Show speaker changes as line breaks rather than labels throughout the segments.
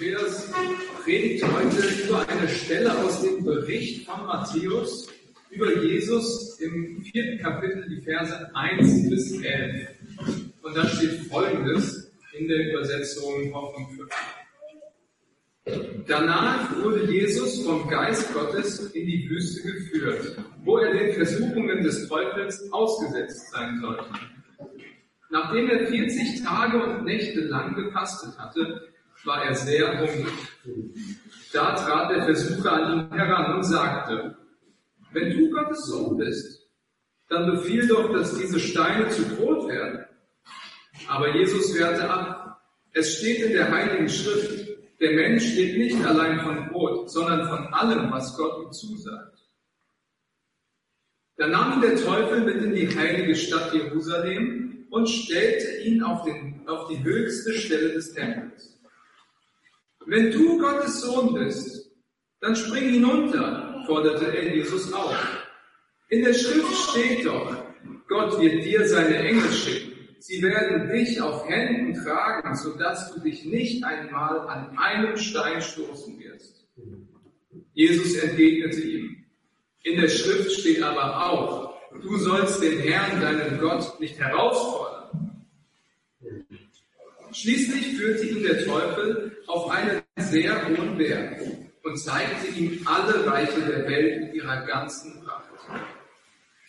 Andreas predigt heute über eine Stelle aus dem Bericht von Matthäus über Jesus im vierten Kapitel, die Verse 1 bis 11. Und da steht Folgendes in der Übersetzung Hoffnung für Danach wurde Jesus vom Geist Gottes in die Wüste geführt, wo er den Versuchungen des Teufels ausgesetzt sein sollte. Nachdem er 40 Tage und Nächte lang gefastet hatte, war er sehr hungrig. Da trat der Versucher an ihn heran und sagte, wenn du Gottes Sohn bist, dann befiehl doch, dass diese Steine zu Brot werden. Aber Jesus wehrte ab. Es steht in der Heiligen Schrift, der Mensch lebt nicht allein von Brot, sondern von allem, was Gott ihm zusagt. Da nahm ihn der Teufel mit in die heilige Stadt Jerusalem und stellte ihn auf, den, auf die höchste Stelle des Tempels. Wenn du Gottes Sohn bist, dann spring hinunter, forderte er Jesus auf. In der Schrift steht doch, Gott wird dir seine Engel schicken Sie werden dich auf Händen tragen, sodass du dich nicht einmal an einem Stein stoßen wirst. Jesus entgegnete ihm. In der Schrift steht aber auch, du sollst den Herrn, deinen Gott, nicht herausfordern. Schließlich führte ihn der Teufel auf einen sehr hohen Berg und zeigte ihm alle Reiche der Welt in ihrer ganzen Pracht.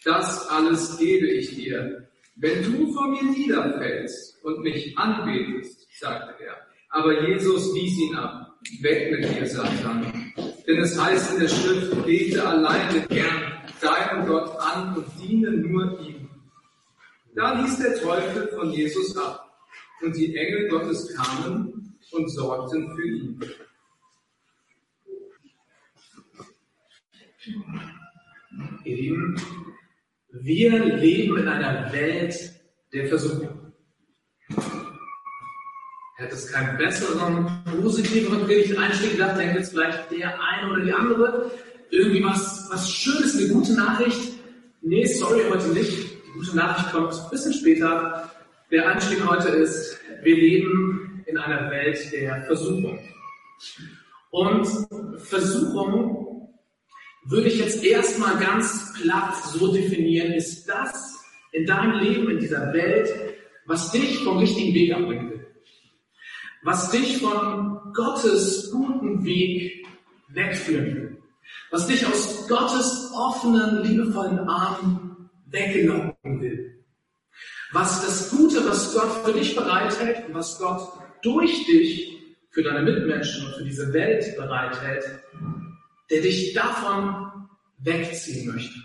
Das alles gebe ich dir, wenn du vor mir niederfällst und mich anbetest, sagte er. Aber Jesus wies ihn ab. Weg mit dir, Satan. Denn es heißt in der Schrift, bete allein den Herrn, deinen Gott an und diene nur ihm. Da ließ der Teufel von Jesus ab und die Engel Gottes kamen und sorgten für ihn.
Ihr Lieben, wir leben in einer Welt der Versuchung. Hätte es keinen besseren, positiveren Predigt-Einstieg gedacht, denkt jetzt vielleicht der eine oder die andere. Irgendwie was, was Schönes, eine gute Nachricht. Nee, sorry, heute nicht. Die gute Nachricht kommt ein bisschen später. Der Einstieg heute ist, wir leben in einer Welt der Versuchung. Und Versuchung würde ich jetzt erstmal ganz platt so definieren, ist das in deinem Leben, in dieser Welt, was dich vom richtigen Weg abbringen will. Was dich von Gottes guten Weg wegführen will. Was dich aus Gottes offenen, liebevollen Armen weglocken will. Was das Gute, was Gott für dich bereithält und was Gott durch dich für deine Mitmenschen und für diese Welt bereithält, der dich davon wegziehen möchte.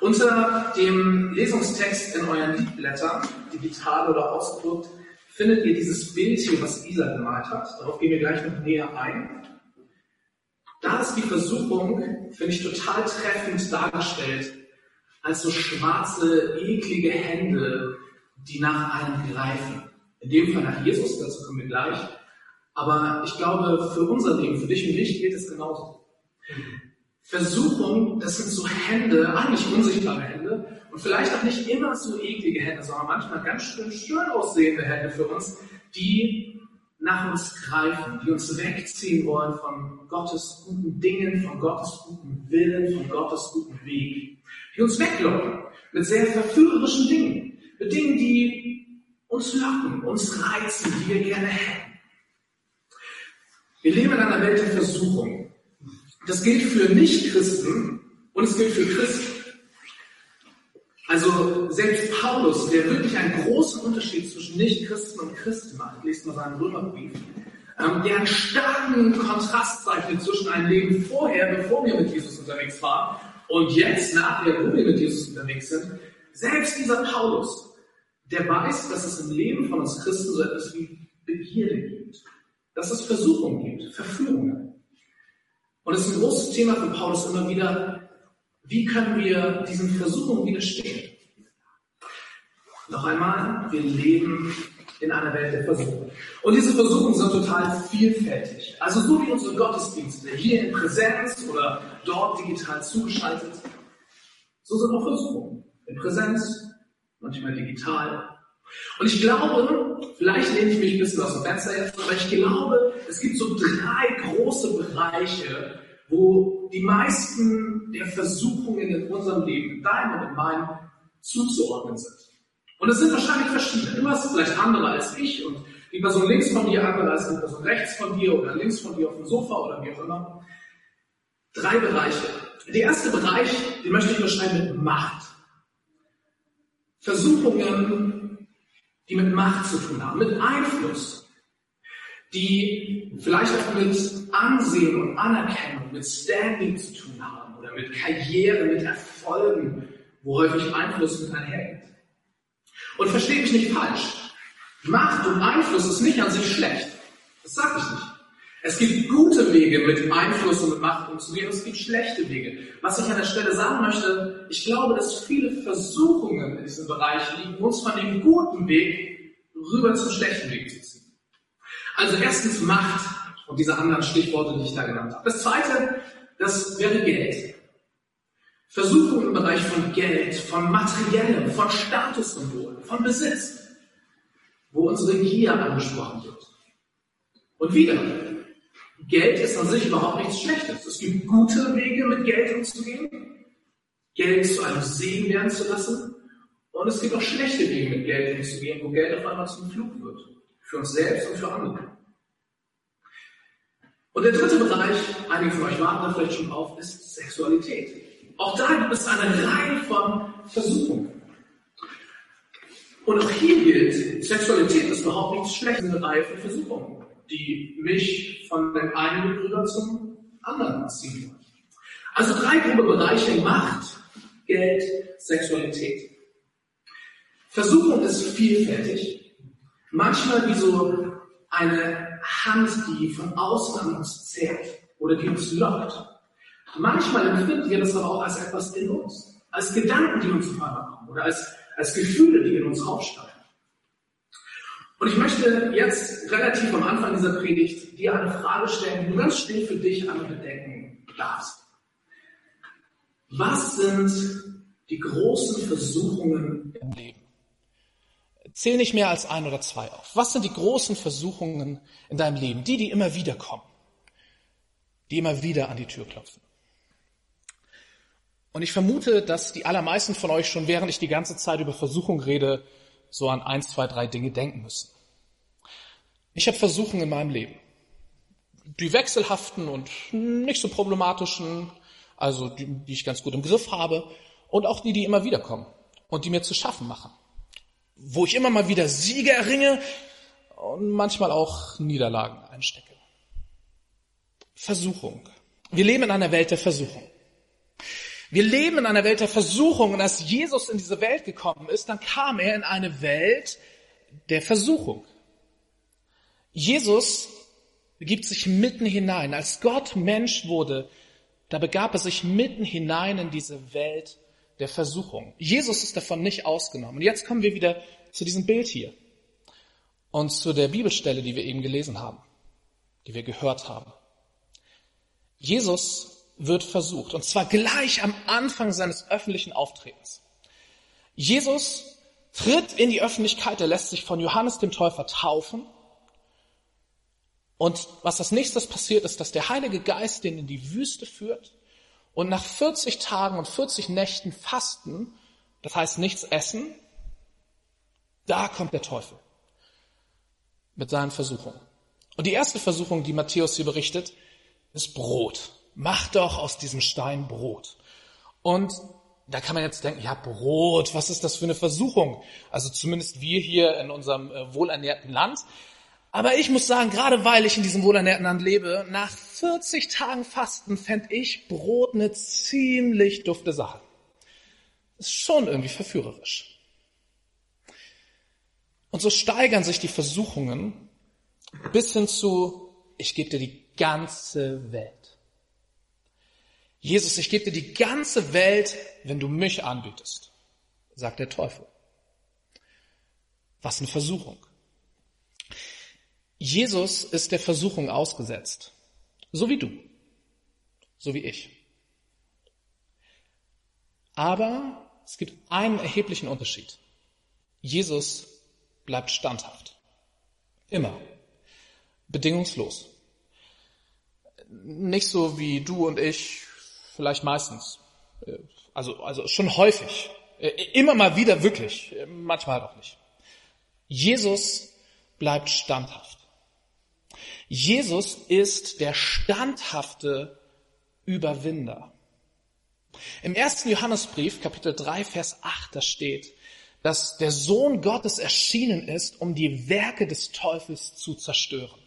Unter dem Lesungstext in euren Liedblättern, digital oder ausgedruckt, findet ihr dieses Bild hier, was Isa gemalt hat. Darauf gehen wir gleich noch näher ein. Da ist die Versuchung, finde ich, total treffend dargestellt, als so schwarze, eklige Hände, die nach einem greifen. In dem Fall nach Jesus, dazu kommen wir gleich. Aber ich glaube, für unser Leben, für dich und mich geht es genauso. Versuchung, das sind so Hände, eigentlich unsichtbare Hände und vielleicht auch nicht immer so eklige Hände, sondern manchmal ganz schön schön aussehende Hände für uns, die nach uns greifen, die uns wegziehen wollen von Gottes guten Dingen, von Gottes guten Willen, von Gottes guten Weg, die uns weglocken mit sehr verführerischen Dingen, mit Dingen, die uns locken, uns reizen, die wir gerne hätten. Wir leben in einer Welt der Versuchung. Das gilt für Nichtchristen und es gilt für Christen. Also selbst Paulus, der wirklich einen großen Unterschied zwischen Nichtchristen und Christen macht, lest mal seinen Römerbrief, ähm, der einen starken Kontrast zeichnet zwischen einem Leben vorher, bevor wir mit Jesus unterwegs waren, und jetzt, nachher, wo wir mit Jesus unterwegs sind. Selbst dieser Paulus, der weiß, dass es im Leben von uns Christen so etwas wie Begierde gibt dass es Versuchungen gibt, Verführungen. Und es ist ein großes Thema für Paulus immer wieder, wie können wir diesen Versuchungen widerstehen? Noch einmal, wir leben in einer Welt der Versuchung. Und diese Versuchungen sind total vielfältig. Also so wie unsere Gottesdienste hier in Präsenz oder dort digital zugeschaltet, so sind auch Versuchungen. In Präsenz, manchmal digital. Und ich glaube, vielleicht lehne ich mich ein bisschen aus dem Fenster jetzt, aber ich glaube, es gibt so drei große Bereiche, wo die meisten der Versuchungen in unserem Leben, in deinem und in meinem, zuzuordnen sind. Und es sind wahrscheinlich verschiedene. Du hast vielleicht andere als ich und die Person links von dir, andere als die Person rechts von dir oder links von dir auf dem Sofa oder wie auch immer. Drei Bereiche. Der erste Bereich, den möchte ich beschreiben mit Macht. Versuchungen, die mit Macht zu tun haben, mit Einfluss, die vielleicht auch mit Ansehen und Anerkennung, mit Standing zu tun haben oder mit Karriere, mit Erfolgen, wo häufig Einfluss mit einhergeht. Und verstehe mich nicht falsch. Macht und Einfluss ist nicht an sich schlecht. Das sage ich nicht. Es gibt gute Wege, mit Einfluss und mit Macht umzugehen, und es gibt schlechte Wege. Was ich an der Stelle sagen möchte, ich glaube, dass viele Versuchungen in diesem Bereich liegen, uns von dem guten Weg rüber zum schlechten Weg zu ziehen. Also erstens Macht und diese anderen Stichworte, die ich da genannt habe. Das zweite, das wäre Geld. Versuchungen im Bereich von Geld, von Materiellem, von Statussymbolen, von Besitz, wo unsere Gier angesprochen wird. Und wieder, Geld ist an sich überhaupt nichts Schlechtes. Es gibt gute Wege, mit Geld umzugehen, Geld zu einem Segen werden zu lassen. Und es gibt auch schlechte Wege, mit Geld umzugehen, wo Geld auf einmal zum Flug wird. Für uns selbst und für andere. Und der dritte Bereich, einige von euch warten da vielleicht schon auf, ist Sexualität. Auch da gibt es eine Reihe von Versuchungen. Und auch hier gilt, Sexualität ist überhaupt nichts Schlechtes, eine Reihe von Versuchungen die mich von dem einen Bruder zum anderen ziehen. Also drei grobe Bereiche Macht, Geld, Sexualität. Versuchung ist vielfältig. Manchmal wie so eine Hand, die von außen an uns zerrt oder die uns lockt. Manchmal empfinden wir das aber auch als etwas in uns, als Gedanken, die uns auf einmal kommen oder als, als Gefühle, die in uns aufsteigen. Und ich möchte jetzt relativ am Anfang dieser Predigt dir eine Frage stellen, die du ganz still für dich an bedenken darfst. Was sind die großen Versuchungen im Leben? Zähl nicht mehr als ein oder zwei auf. Was sind die großen Versuchungen in deinem Leben? Die, die immer wieder kommen. Die immer wieder an die Tür klopfen. Und ich vermute, dass die allermeisten von euch schon, während ich die ganze Zeit über Versuchung rede, so an eins, zwei, drei Dinge denken müssen. Ich habe Versuchungen in meinem Leben. Die wechselhaften und nicht so problematischen, also die, die ich ganz gut im Griff habe, und auch die, die immer wieder kommen und die mir zu schaffen machen. Wo ich immer mal wieder Siege erringe und manchmal auch Niederlagen einstecke. Versuchung. Wir leben in einer Welt der Versuchung. Wir leben in einer Welt der Versuchung und als Jesus in diese Welt gekommen ist, dann kam er in eine Welt der Versuchung. Jesus begibt sich mitten hinein. Als Gott Mensch wurde, da begab er sich mitten hinein in diese Welt der Versuchung. Jesus ist davon nicht ausgenommen. Und jetzt kommen wir wieder zu diesem Bild hier und zu der Bibelstelle, die wir eben gelesen haben, die wir gehört haben. Jesus wird versucht. Und zwar gleich am Anfang seines öffentlichen Auftretens. Jesus tritt in die Öffentlichkeit, er lässt sich von Johannes dem Täufer taufen. Und was als nächstes passiert, ist, dass der Heilige Geist den in die Wüste führt und nach 40 Tagen und 40 Nächten Fasten, das heißt nichts essen, da kommt der Teufel mit seinen Versuchungen. Und die erste Versuchung, die Matthäus hier berichtet, ist Brot mach doch aus diesem Stein Brot. Und da kann man jetzt denken, ja, Brot, was ist das für eine Versuchung? Also zumindest wir hier in unserem äh, wohlernährten Land. Aber ich muss sagen, gerade weil ich in diesem wohlernährten Land lebe, nach 40 Tagen Fasten fände ich Brot eine ziemlich dufte Sache. Ist schon irgendwie verführerisch. Und so steigern sich die Versuchungen bis hin zu, ich gebe dir die ganze Welt. Jesus, ich gebe dir die ganze Welt, wenn du mich anbietest, sagt der Teufel. Was eine Versuchung. Jesus ist der Versuchung ausgesetzt, so wie du, so wie ich. Aber es gibt einen erheblichen Unterschied. Jesus bleibt standhaft. Immer. Bedingungslos. Nicht so wie du und ich, vielleicht meistens. Also, also schon häufig. Immer mal wieder wirklich. Manchmal halt auch nicht. Jesus bleibt standhaft. Jesus ist der standhafte Überwinder. Im ersten Johannesbrief, Kapitel 3, Vers 8, da steht, dass der Sohn Gottes erschienen ist, um die Werke des Teufels zu zerstören.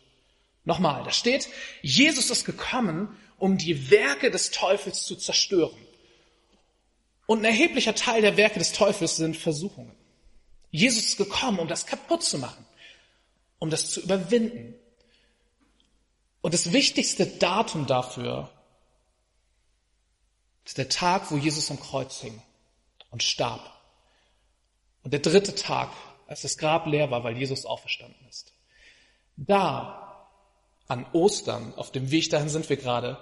Nochmal, da steht, Jesus ist gekommen, um die Werke des Teufels zu zerstören. Und ein erheblicher Teil der Werke des Teufels sind Versuchungen. Jesus ist gekommen, um das kaputt zu machen, um das zu überwinden. Und das wichtigste Datum dafür ist der Tag, wo Jesus am Kreuz hing und starb. Und der dritte Tag, als das Grab leer war, weil Jesus auferstanden ist. Da, an Ostern, auf dem Weg dahin sind wir gerade,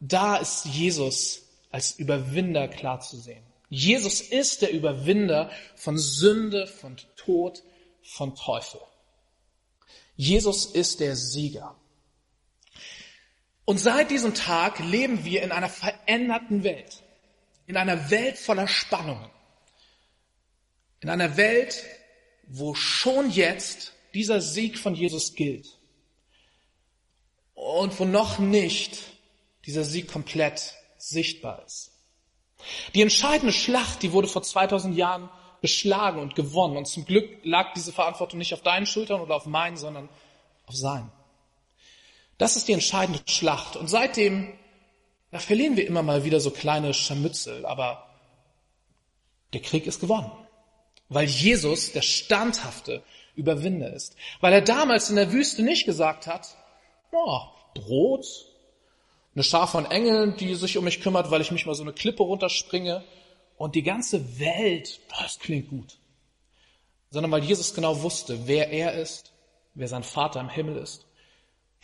da ist Jesus als Überwinder klar zu sehen. Jesus ist der Überwinder von Sünde, von Tod, von Teufel. Jesus ist der Sieger. Und seit diesem Tag leben wir in einer veränderten Welt, in einer Welt voller Spannungen, in einer Welt, wo schon jetzt dieser Sieg von Jesus gilt und wo noch nicht dieser Sieg komplett sichtbar ist. Die entscheidende Schlacht, die wurde vor 2000 Jahren geschlagen und gewonnen und zum Glück lag diese Verantwortung nicht auf deinen Schultern oder auf meinen, sondern auf seinen. Das ist die entscheidende Schlacht. Und seitdem, da verlieren wir immer mal wieder so kleine Scharmützel, aber der Krieg ist gewonnen. Weil Jesus der standhafte Überwinder ist. Weil er damals in der Wüste nicht gesagt hat, oh, Brot, eine Schar von Engeln, die sich um mich kümmert, weil ich mich mal so eine Klippe runterspringe und die ganze Welt, das klingt gut. Sondern weil Jesus genau wusste, wer er ist, wer sein Vater im Himmel ist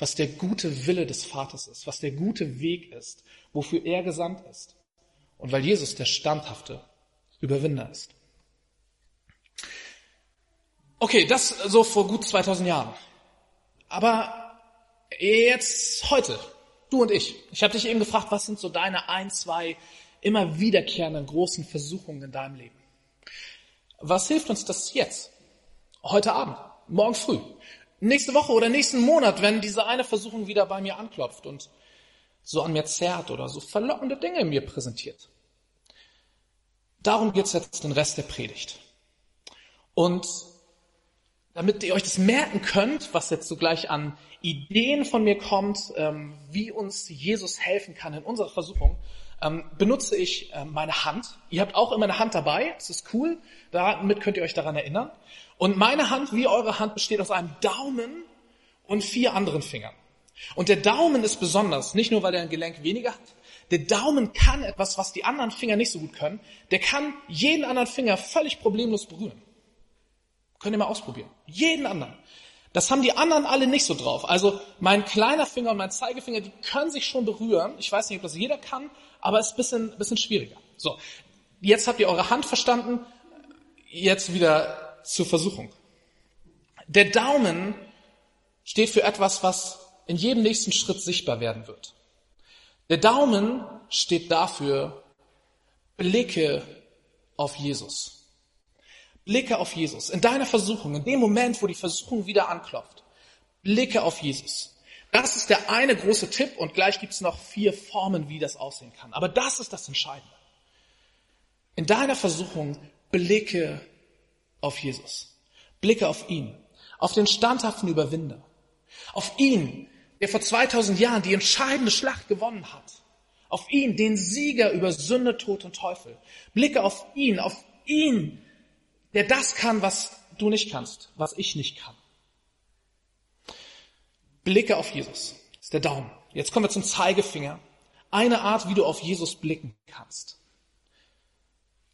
was der gute Wille des Vaters ist, was der gute Weg ist, wofür er gesandt ist. Und weil Jesus der standhafte Überwinder ist. Okay, das so vor gut 2000 Jahren. Aber jetzt heute, du und ich. Ich habe dich eben gefragt, was sind so deine ein, zwei immer wiederkehrenden großen Versuchungen in deinem Leben? Was hilft uns das jetzt? Heute Abend, morgen früh, nächste Woche oder nächsten Monat, wenn diese eine Versuchung wieder bei mir anklopft und so an mir zerrt oder so verlockende Dinge mir präsentiert. Darum geht's jetzt den Rest der Predigt. Und damit ihr euch das merken könnt, was jetzt so gleich an Ideen von mir kommt, ähm, wie uns Jesus helfen kann in unserer Versuchung, ähm, benutze ich äh, meine Hand. Ihr habt auch immer eine Hand dabei, das ist cool, damit könnt ihr euch daran erinnern. Und meine Hand, wie eure Hand, besteht aus einem Daumen und vier anderen Fingern. Und der Daumen ist besonders, nicht nur weil er ein Gelenk weniger hat. Der Daumen kann etwas, was die anderen Finger nicht so gut können. Der kann jeden anderen Finger völlig problemlos berühren. Könnt ihr mal ausprobieren. Jeden anderen. Das haben die anderen alle nicht so drauf. Also mein kleiner Finger und mein Zeigefinger, die können sich schon berühren. Ich weiß nicht, ob das jeder kann, aber es ist ein bisschen, bisschen schwieriger. So, jetzt habt ihr eure Hand verstanden. Jetzt wieder zur Versuchung. Der Daumen steht für etwas, was in jedem nächsten Schritt sichtbar werden wird. Der Daumen steht dafür, blicke auf Jesus. Blicke auf Jesus. In deiner Versuchung, in dem Moment, wo die Versuchung wieder anklopft, blicke auf Jesus. Das ist der eine große Tipp und gleich gibt es noch vier Formen, wie das aussehen kann. Aber das ist das Entscheidende. In deiner Versuchung blicke auf Jesus. Blicke auf ihn, auf den standhaften Überwinder, auf ihn, der vor 2000 Jahren die entscheidende Schlacht gewonnen hat, auf ihn, den Sieger über Sünde, Tod und Teufel. Blicke auf ihn, auf ihn, der das kann, was du nicht kannst, was ich nicht kann. Blicke auf Jesus. Ist der Daumen. Jetzt kommen wir zum Zeigefinger. Eine Art, wie du auf Jesus blicken kannst.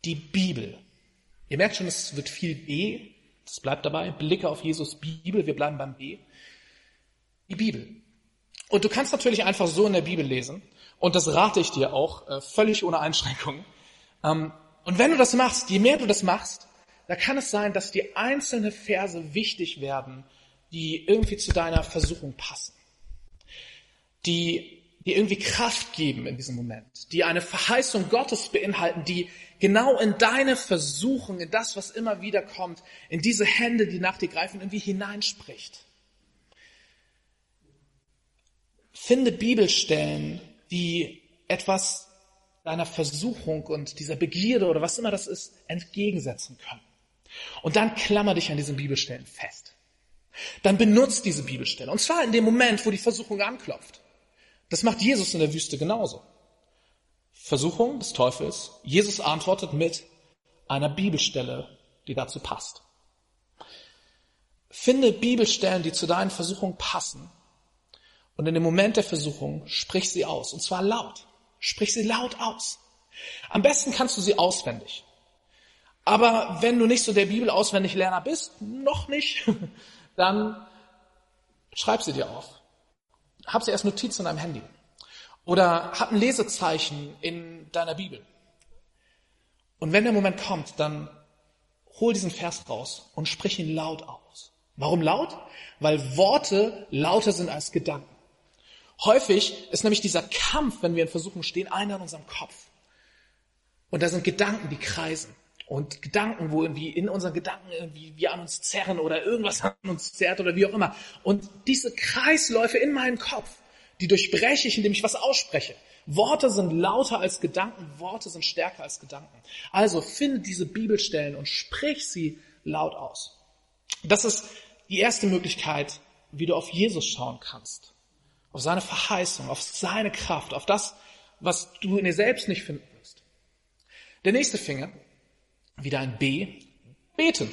Die Bibel. Ihr merkt schon, es wird viel B. Das bleibt dabei. Blicke auf Jesus Bibel. Wir bleiben beim B. Die Bibel. Und du kannst natürlich einfach so in der Bibel lesen. Und das rate ich dir auch, äh, völlig ohne Einschränkungen. Ähm, und wenn du das machst, je mehr du das machst, da kann es sein, dass die einzelne Verse wichtig werden, die irgendwie zu deiner Versuchung passen. Die die irgendwie Kraft geben in diesem Moment, die eine Verheißung Gottes beinhalten, die genau in deine Versuchung, in das, was immer wieder kommt, in diese Hände, die nach dir greifen, irgendwie hineinspricht. Finde Bibelstellen, die etwas deiner Versuchung und dieser Begierde oder was immer das ist, entgegensetzen können. Und dann klammer dich an diesen Bibelstellen fest. Dann benutzt diese Bibelstelle. Und zwar in dem Moment, wo die Versuchung anklopft. Das macht Jesus in der Wüste genauso. Versuchung des Teufels. Jesus antwortet mit einer Bibelstelle, die dazu passt. Finde Bibelstellen, die zu deinen Versuchungen passen. Und in dem Moment der Versuchung sprich sie aus. Und zwar laut. Sprich sie laut aus. Am besten kannst du sie auswendig. Aber wenn du nicht so der Bibel auswendig Lerner bist, noch nicht, dann schreib sie dir auf hab sie als Notiz in deinem Handy. Oder hab ein Lesezeichen in deiner Bibel. Und wenn der Moment kommt, dann hol diesen Vers raus und sprich ihn laut aus. Warum laut? Weil Worte lauter sind als Gedanken. Häufig ist nämlich dieser Kampf, wenn wir in Versuchung stehen, einer in unserem Kopf. Und da sind Gedanken, die kreisen. Und Gedanken, wo irgendwie in unseren Gedanken irgendwie wir an uns zerren oder irgendwas an uns zerrt oder wie auch immer. Und diese Kreisläufe in meinem Kopf, die durchbreche ich, indem ich was ausspreche. Worte sind lauter als Gedanken, Worte sind stärker als Gedanken. Also finde diese Bibelstellen und sprich sie laut aus. Das ist die erste Möglichkeit, wie du auf Jesus schauen kannst. Auf seine Verheißung, auf seine Kraft, auf das, was du in dir selbst nicht finden wirst. Der nächste Finger wieder ein B. Beten.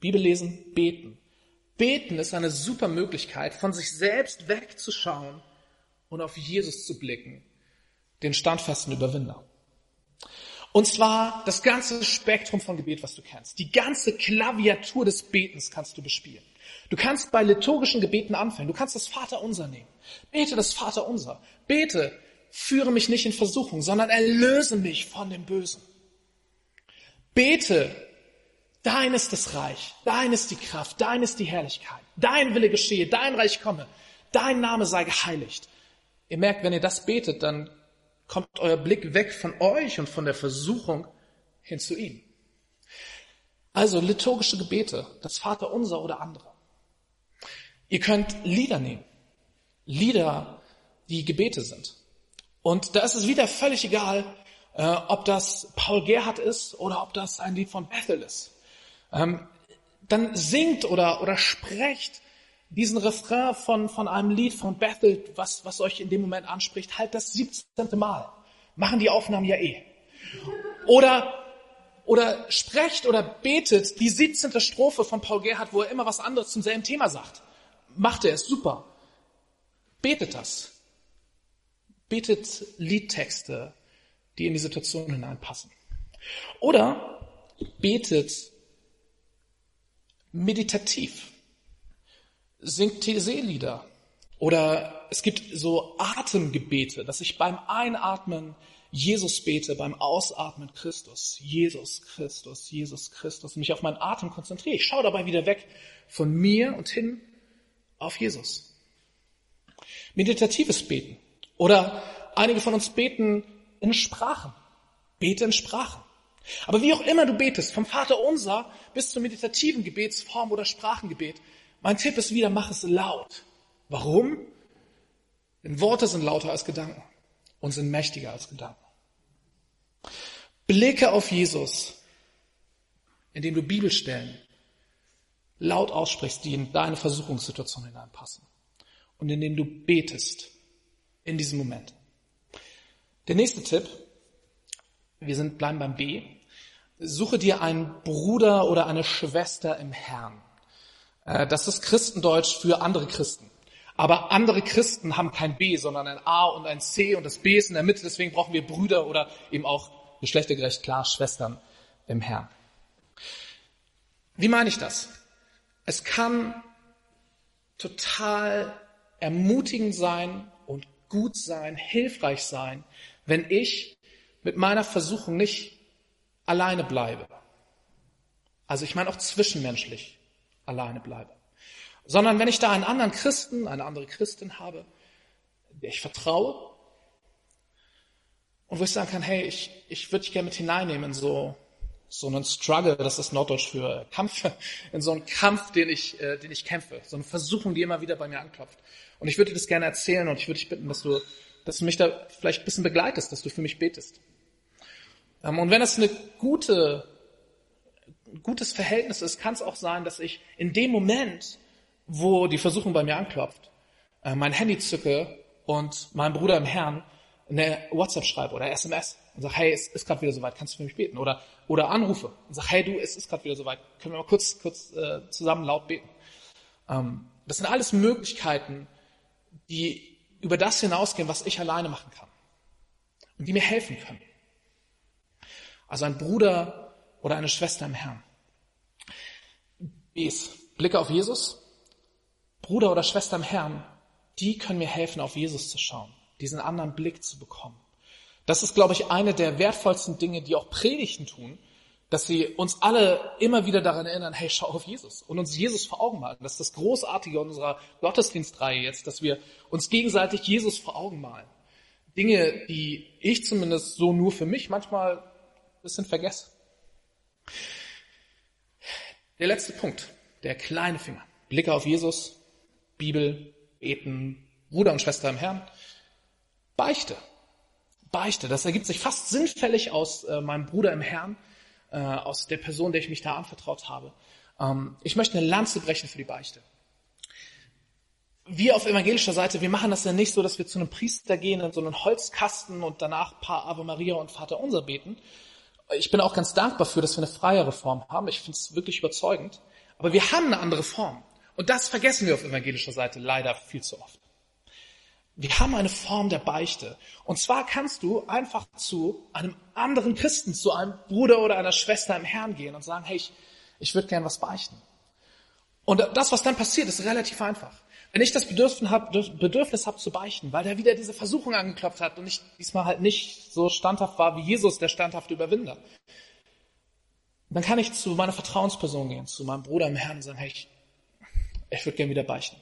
Bibel lesen, beten. Beten ist eine super Möglichkeit, von sich selbst wegzuschauen und auf Jesus zu blicken, den standfesten Überwinder. Und zwar das ganze Spektrum von Gebet, was du kennst. Die ganze Klaviatur des Betens kannst du bespielen. Du kannst bei liturgischen Gebeten anfangen. Du kannst das Vaterunser nehmen. Bete das Vaterunser. Bete, führe mich nicht in Versuchung, sondern erlöse mich von dem Bösen. Bete, dein ist das Reich, dein ist die Kraft, dein ist die Herrlichkeit, dein Wille geschehe, dein Reich komme, dein Name sei geheiligt. Ihr merkt, wenn ihr das betet, dann kommt euer Blick weg von euch und von der Versuchung hin zu ihm. Also liturgische Gebete, das Vaterunser oder andere. Ihr könnt Lieder nehmen. Lieder, die Gebete sind. Und da ist es wieder völlig egal, äh, ob das Paul Gerhardt ist oder ob das ein Lied von Bethel ist. Ähm, dann singt oder, oder sprecht diesen Refrain von, von einem Lied von Bethel, was, was euch in dem Moment anspricht, halt das 17. Mal. Machen die Aufnahmen ja eh. Oder, oder sprecht oder betet die 17. Strophe von Paul Gerhardt, wo er immer was anderes zum selben Thema sagt. Macht er es, super. Betet das. Betet Liedtexte, die in die Situation hineinpassen. Oder betet meditativ, singt Seelieder. Oder es gibt so Atemgebete, dass ich beim Einatmen Jesus bete, beim Ausatmen Christus, Jesus Christus, Jesus Christus, mich auf meinen Atem konzentriere. Ich schaue dabei wieder weg von mir und hin auf Jesus. Meditatives Beten. Oder einige von uns beten in Sprachen. Bete in Sprachen. Aber wie auch immer du betest, vom Vater unser bis zur meditativen Gebetsform oder Sprachengebet, mein Tipp ist wieder, mach es laut. Warum? Denn Worte sind lauter als Gedanken und sind mächtiger als Gedanken. Blicke auf Jesus, indem du Bibelstellen laut aussprichst, die in deine Versuchungssituation hineinpassen. Und indem du betest in diesem Moment. Der nächste Tipp, wir sind, bleiben beim B. Suche dir einen Bruder oder eine Schwester im Herrn. Äh, das ist Christendeutsch für andere Christen. Aber andere Christen haben kein B, sondern ein A und ein C und das B ist in der Mitte. Deswegen brauchen wir Brüder oder eben auch geschlechtergerecht klar Schwestern im Herrn. Wie meine ich das? Es kann total ermutigend sein und gut sein, hilfreich sein, wenn ich mit meiner Versuchung nicht alleine bleibe. also ich meine auch zwischenmenschlich alleine bleibe. Sondern wenn ich da einen anderen Christen, eine andere Christin habe, der ich vertraue und wo ich sagen kann, hey, ich, ich würde dich gerne mit hineinnehmen in so, so einen Struggle, das ist Norddeutsch für Kampf, in so einen Kampf, den ich, äh, den ich kämpfe, so eine Versuchung, die immer wieder bei mir anklopft. Und ich würde dir das gerne erzählen und ich würde dich bitten, dass du, dass du mich da vielleicht ein bisschen begleitest, dass du für mich betest. Ähm, und wenn das eine gute, gutes Verhältnis ist, kann es auch sein, dass ich in dem Moment, wo die Versuchung bei mir anklopft, äh, mein Handy zücke und meinem Bruder im Herrn eine WhatsApp schreibe oder SMS und sage, hey, es ist gerade wieder soweit, kannst du für mich beten? Oder, oder anrufe und sage, hey du, es ist gerade wieder soweit, können wir mal kurz, kurz äh, zusammen laut beten? Ähm, das sind alles Möglichkeiten, die über das hinausgehen, was ich alleine machen kann und die mir helfen können. Also ein Bruder oder eine Schwester im Herrn. B's. Blicke auf Jesus. Bruder oder Schwester im Herrn, die können mir helfen, auf Jesus zu schauen, diesen anderen Blick zu bekommen. Das ist, glaube ich, eine der wertvollsten Dinge, die auch Predigten tun, dass sie uns alle immer wieder daran erinnern, hey, schau auf Jesus und uns Jesus vor Augen malen. Das ist das Großartige unserer Gottesdienstreihe jetzt, dass wir uns gegenseitig Jesus vor Augen malen. Dinge, die ich zumindest so nur für mich manchmal ein bisschen vergesse. Der letzte Punkt, der kleine Finger. Blicke auf Jesus, Bibel, Beten, Bruder und Schwester im Herrn. Beichte. Beichte, das ergibt sich fast sinnfällig aus äh, meinem Bruder im Herrn, äh, aus der Person, der ich mich da anvertraut habe. Ähm, ich möchte eine Lanze brechen für die Beichte. Wir auf evangelischer Seite, wir machen das ja nicht so, dass wir zu einem Priester gehen in so einen Holzkasten und danach Paar Ave Maria und Vater Unser beten. Ich bin auch ganz dankbar für, dass wir eine freiere Form haben. Ich finde es wirklich überzeugend. Aber wir haben eine andere Form. Und das vergessen wir auf evangelischer Seite leider viel zu oft. Wir haben eine Form der Beichte. Und zwar kannst du einfach zu einem anderen Christen, zu einem Bruder oder einer Schwester im Herrn gehen und sagen, hey, ich, ich würde gern was beichten. Und das, was dann passiert, ist relativ einfach. Wenn ich das Bedürfnis habe Bedürfnis hab zu beichten, weil da wieder diese Versuchung angeklopft hat und ich diesmal halt nicht so standhaft war wie Jesus, der standhafte Überwinder, dann kann ich zu meiner Vertrauensperson gehen, zu meinem Bruder im Herrn und sagen, hey, ich, ich würde gern wieder beichten.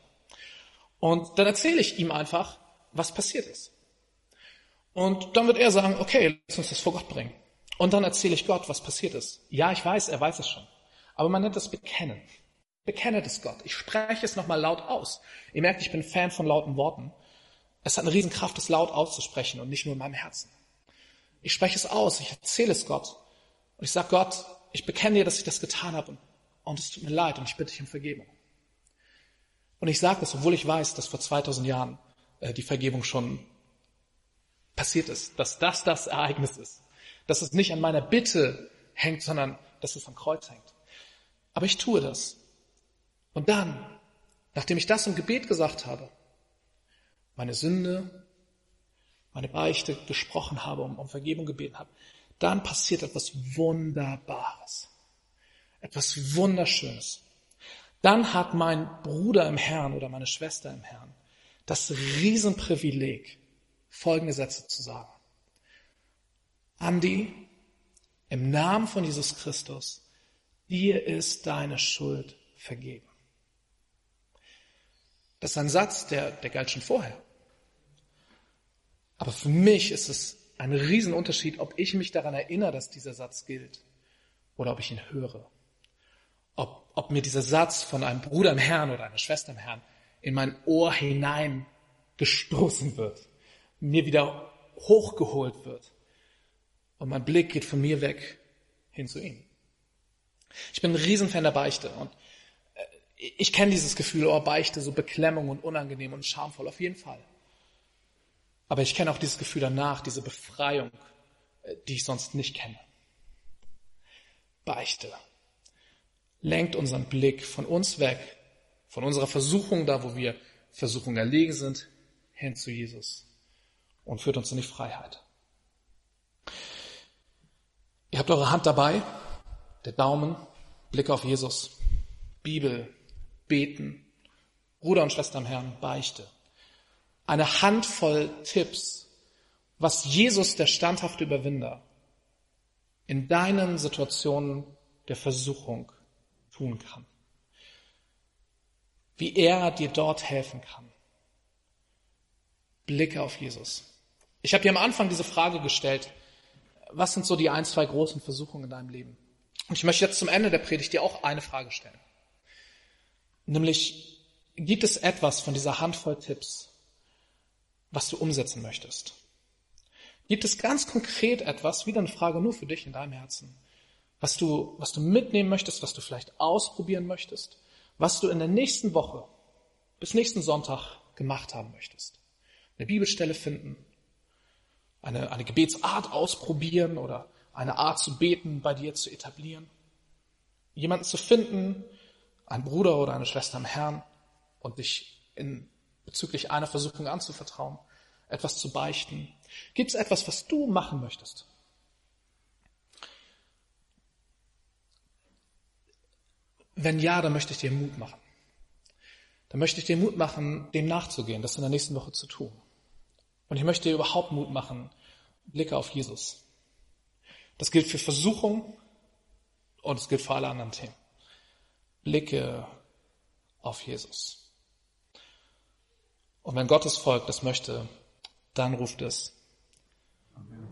Und dann erzähle ich ihm einfach, was passiert ist. Und dann wird er sagen, okay, lass uns das vor Gott bringen. Und dann erzähle ich Gott, was passiert ist. Ja, ich weiß, er weiß es schon. Aber man nennt das Bekennen. Bekenne das Gott. Ich spreche es nochmal laut aus. Ihr merkt, ich bin Fan von lauten Worten. Es hat eine Riesenkraft, es laut auszusprechen und nicht nur in meinem Herzen. Ich spreche es aus, ich erzähle es Gott. Und ich sage Gott, ich bekenne dir, dass ich das getan habe und, und es tut mir leid und ich bitte dich um Vergebung. Und ich sage das, obwohl ich weiß, dass vor 2000 Jahren äh, die Vergebung schon passiert ist, dass das das Ereignis ist, dass es nicht an meiner Bitte hängt, sondern dass es am Kreuz hängt. Aber ich tue das. Und dann, nachdem ich das im Gebet gesagt habe, meine Sünde, meine Beichte gesprochen habe, um, um Vergebung gebeten habe, dann passiert etwas Wunderbares, etwas Wunderschönes dann hat mein Bruder im Herrn oder meine Schwester im Herrn das Riesenprivileg, folgende Sätze zu sagen. Andi, im Namen von Jesus Christus, dir ist deine Schuld vergeben. Das ist ein Satz, der, der galt schon vorher. Aber für mich ist es ein Riesenunterschied, ob ich mich daran erinnere, dass dieser Satz gilt oder ob ich ihn höre ob, ob mir dieser Satz von einem Bruder im Herrn oder einer Schwester im Herrn in mein Ohr hinein gestoßen wird, mir wieder hochgeholt wird und mein Blick geht von mir weg hin zu ihm. Ich bin ein Riesenfan der Beichte und äh, ich kenne dieses Gefühl, oh Beichte, so Beklemmung und unangenehm und schamvoll, auf jeden Fall. Aber ich kenne auch dieses Gefühl danach, diese Befreiung, äh, die ich sonst nicht kenne. Beichte lenkt unseren Blick von uns weg, von unserer Versuchung, da wo wir Versuchung erlegen sind, hin zu Jesus und führt uns in die Freiheit. Ihr habt eure Hand dabei, der Daumen, Blick auf Jesus, Bibel, Beten, Bruder und Schwester im Herrn, Beichte. Eine Handvoll Tipps, was Jesus, der standhafte Überwinder, in deinen Situationen der Versuchung tun kann. Wie er dir dort helfen kann. Blicke auf Jesus. Ich habe dir am Anfang diese Frage gestellt, was sind so die ein, zwei großen Versuchungen in deinem Leben? Und ich möchte jetzt zum Ende der Predigt dir auch eine Frage stellen. Nämlich, gibt es etwas von dieser Handvoll Tipps, was du umsetzen möchtest? Gibt es ganz konkret etwas, wieder eine Frage nur für dich in deinem Herzen, was du, was du mitnehmen möchtest, was du vielleicht ausprobieren möchtest, was du in der nächsten Woche bis nächsten Sonntag gemacht haben möchtest? Eine Bibelstelle finden, eine, eine Gebetsart ausprobieren oder eine Art zu beten bei dir zu etablieren. Jemanden zu finden, einen Bruder oder eine Schwester im Herrn und dich in, bezüglich einer Versuchung anzuvertrauen, etwas zu beichten. Gibt es etwas, was du machen möchtest? Wenn ja, dann möchte ich dir Mut machen. Dann möchte ich dir Mut machen, dem nachzugehen, das in der nächsten Woche zu tun. Und ich möchte dir überhaupt Mut machen, Blicke auf Jesus. Das gilt für Versuchung und es gilt für alle anderen Themen. Blicke auf Jesus. Und wenn Gottes Volk das möchte, dann ruft es. Amen.